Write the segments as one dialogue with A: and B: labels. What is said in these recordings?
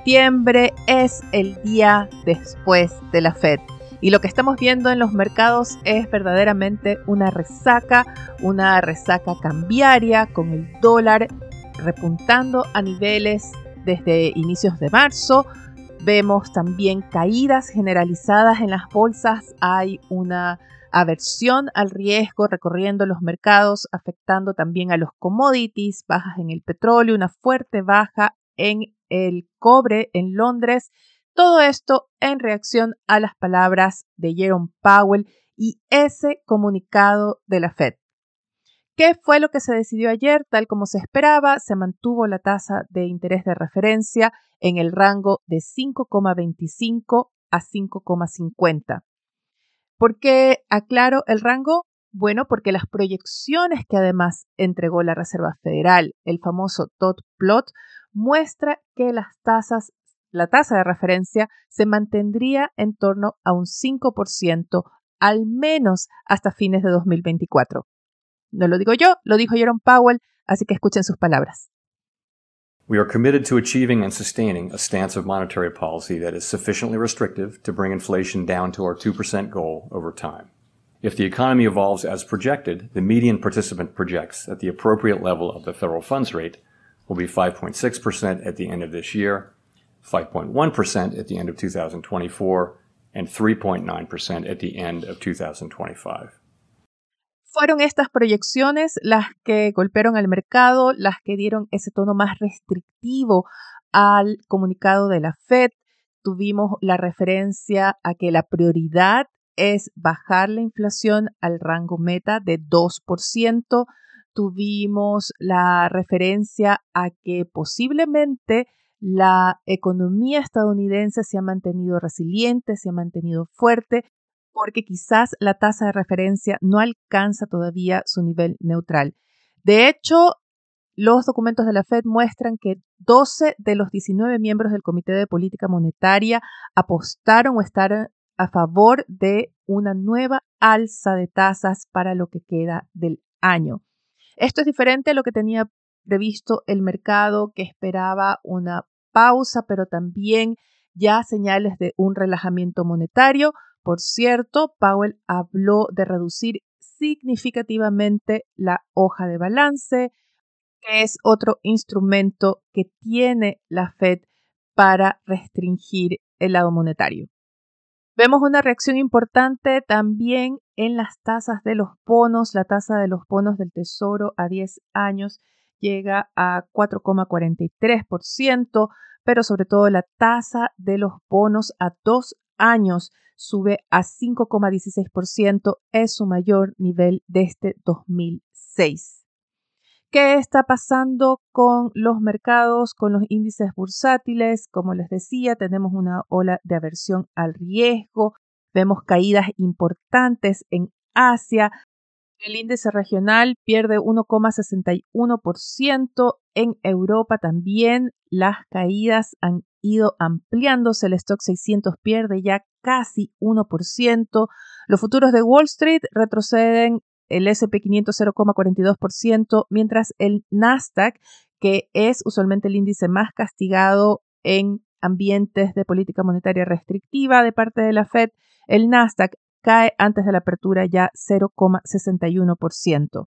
A: septiembre es el día después de la Fed. Y lo que estamos viendo en los mercados es verdaderamente una resaca, una resaca cambiaria con el dólar repuntando a niveles desde inicios de marzo. Vemos también caídas generalizadas en las bolsas. Hay una aversión al riesgo recorriendo los mercados, afectando también a los commodities, bajas en el petróleo, una fuerte baja en el cobre en Londres. Todo esto en reacción a las palabras de Jerome Powell y ese comunicado de la Fed. ¿Qué fue lo que se decidió ayer? Tal como se esperaba, se mantuvo la tasa de interés de referencia en el rango de 5,25 a 5,50. ¿Por qué aclaro el rango? Bueno, porque las proyecciones que además entregó la Reserva Federal, el famoso dot plot, muestra que las tasas, la tasa de referencia se mantendría en torno a un 5% al menos hasta fines de 2024. No lo digo yo, lo dijo Jerome Powell, así que escuchen sus palabras.
B: We are committed to achieving and sustaining a stance of monetary policy that is sufficiently restrictive to bring inflation down to our 2% goal over time. If the economy evolves as projected, the median participant projects that the appropriate level of the federal funds rate will be 5.6% at the end of this year, 5.1% at the end of 2024, and 3.9% at the end of 2025.
A: Fueron estas proyecciones las que golpearon al mercado, las que dieron ese tono más restrictivo al comunicado de la Fed. Tuvimos la referencia a que la prioridad es bajar la inflación al rango meta de 2%, tuvimos la referencia a que posiblemente la economía estadounidense se ha mantenido resiliente, se ha mantenido fuerte, porque quizás la tasa de referencia no alcanza todavía su nivel neutral. De hecho, los documentos de la Fed muestran que 12 de los 19 miembros del Comité de Política Monetaria apostaron o están a favor de una nueva alza de tasas para lo que queda del año. Esto es diferente a lo que tenía previsto el mercado, que esperaba una pausa, pero también ya señales de un relajamiento monetario. Por cierto, Powell habló de reducir significativamente la hoja de balance, que es otro instrumento que tiene la Fed para restringir el lado monetario. Vemos una reacción importante también en las tasas de los bonos. La tasa de los bonos del Tesoro a 10 años llega a 4,43%, pero sobre todo la tasa de los bonos a 2 años sube a 5,16%, es su mayor nivel desde 2006. ¿Qué está pasando con los mercados, con los índices bursátiles? Como les decía, tenemos una ola de aversión al riesgo, vemos caídas importantes en Asia, el índice regional pierde 1,61%. En Europa también las caídas han ido ampliándose. El stock 600 pierde ya casi 1%. Los futuros de Wall Street retroceden el SP500 0,42%, mientras el Nasdaq, que es usualmente el índice más castigado en ambientes de política monetaria restrictiva de parte de la Fed, el Nasdaq cae antes de la apertura ya 0,61%.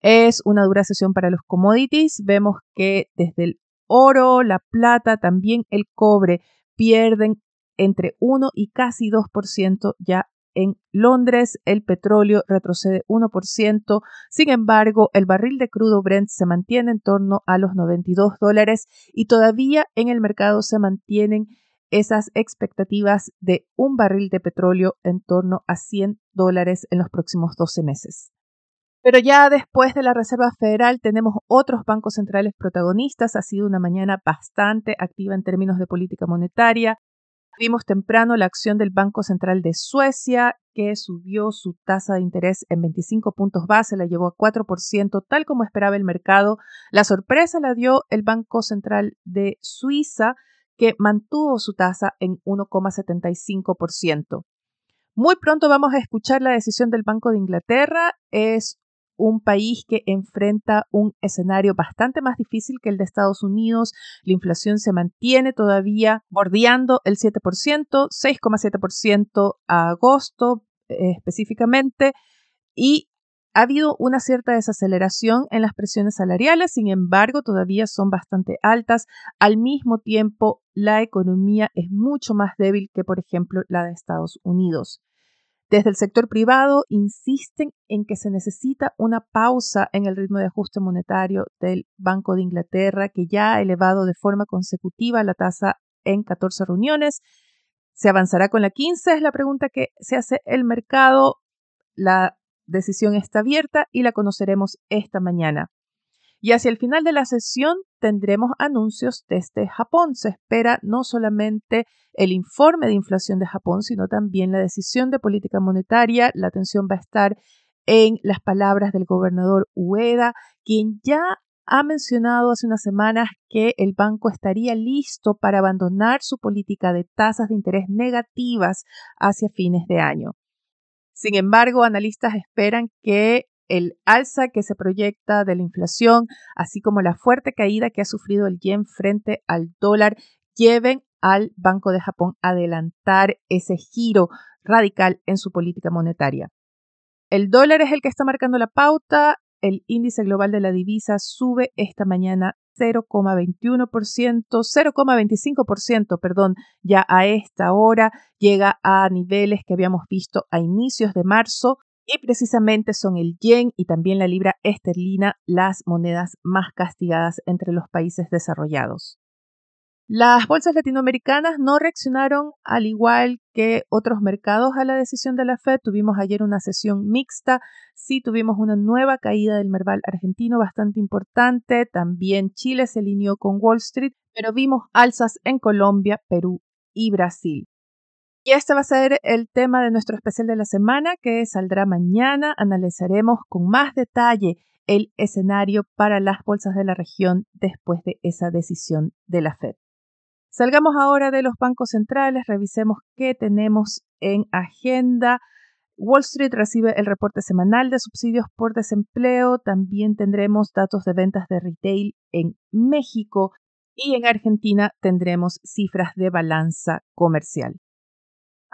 A: Es una dura sesión para los commodities. Vemos que desde el oro, la plata, también el cobre pierden entre 1 y casi 2% ya en Londres el petróleo retrocede 1%, sin embargo el barril de crudo Brent se mantiene en torno a los 92 dólares y todavía en el mercado se mantienen esas expectativas de un barril de petróleo en torno a 100 dólares en los próximos 12 meses. Pero ya después de la Reserva Federal tenemos otros bancos centrales protagonistas. Ha sido una mañana bastante activa en términos de política monetaria. Vimos temprano la acción del Banco Central de Suecia, que subió su tasa de interés en 25 puntos base, la llevó a 4%, tal como esperaba el mercado. La sorpresa la dio el Banco Central de Suiza, que mantuvo su tasa en 1,75%. Muy pronto vamos a escuchar la decisión del Banco de Inglaterra. Es un país que enfrenta un escenario bastante más difícil que el de Estados Unidos. La inflación se mantiene todavía bordeando el 7%, 6,7% a agosto eh, específicamente, y ha habido una cierta desaceleración en las presiones salariales, sin embargo, todavía son bastante altas. Al mismo tiempo, la economía es mucho más débil que, por ejemplo, la de Estados Unidos. Desde el sector privado insisten en que se necesita una pausa en el ritmo de ajuste monetario del Banco de Inglaterra, que ya ha elevado de forma consecutiva la tasa en 14 reuniones. ¿Se avanzará con la 15? Es la pregunta que se hace el mercado. La decisión está abierta y la conoceremos esta mañana. Y hacia el final de la sesión tendremos anuncios desde Japón. Se espera no solamente el informe de inflación de Japón, sino también la decisión de política monetaria. La atención va a estar en las palabras del gobernador Ueda, quien ya ha mencionado hace unas semanas que el banco estaría listo para abandonar su política de tasas de interés negativas hacia fines de año. Sin embargo, analistas esperan que el alza que se proyecta de la inflación, así como la fuerte caída que ha sufrido el yen frente al dólar, lleven al Banco de Japón a adelantar ese giro radical en su política monetaria. El dólar es el que está marcando la pauta. El índice global de la divisa sube esta mañana 0,21%, 0,25%, perdón, ya a esta hora llega a niveles que habíamos visto a inicios de marzo y precisamente son el yen y también la libra esterlina las monedas más castigadas entre los países desarrollados. Las bolsas latinoamericanas no reaccionaron al igual que otros mercados a la decisión de la Fed. Tuvimos ayer una sesión mixta, sí tuvimos una nueva caída del Merval argentino bastante importante, también Chile se alineó con Wall Street, pero vimos alzas en Colombia, Perú y Brasil. Y este va a ser el tema de nuestro especial de la semana que saldrá mañana. Analizaremos con más detalle el escenario para las bolsas de la región después de esa decisión de la Fed. Salgamos ahora de los bancos centrales, revisemos qué tenemos en agenda. Wall Street recibe el reporte semanal de subsidios por desempleo, también tendremos datos de ventas de retail en México y en Argentina tendremos cifras de balanza comercial.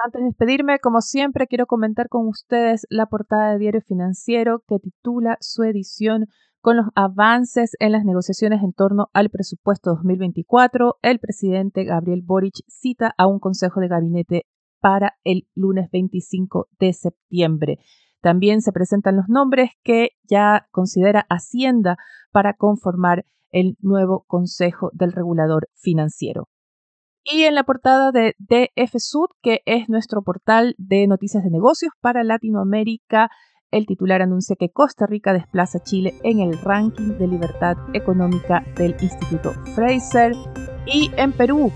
A: Antes de despedirme, como siempre, quiero comentar con ustedes la portada de Diario Financiero que titula su edición con los avances en las negociaciones en torno al presupuesto 2024. El presidente Gabriel Boric cita a un consejo de gabinete para el lunes 25 de septiembre. También se presentan los nombres que ya considera Hacienda para conformar el nuevo Consejo del Regulador Financiero. Y en la portada de DF Sud, que es nuestro portal de noticias de negocios para Latinoamérica, el titular anuncia que Costa Rica desplaza a Chile en el ranking de libertad económica del Instituto Fraser. Y en Perú,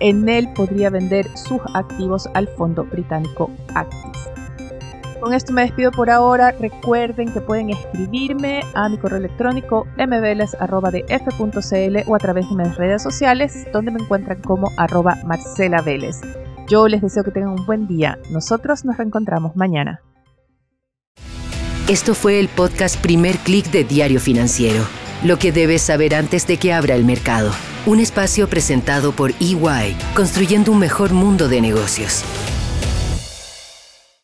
A: Enel podría vender sus activos al fondo británico Actis. Con esto me despido por ahora. Recuerden que pueden escribirme a mi correo electrónico mveles.df.cl o a través de mis redes sociales, donde me encuentran como arroba Marcela Vélez. Yo les deseo que tengan un buen día. Nosotros nos reencontramos mañana.
C: Esto fue el podcast Primer Click de Diario Financiero. Lo que debes saber antes de que abra el mercado. Un espacio presentado por EY, construyendo un mejor mundo de negocios.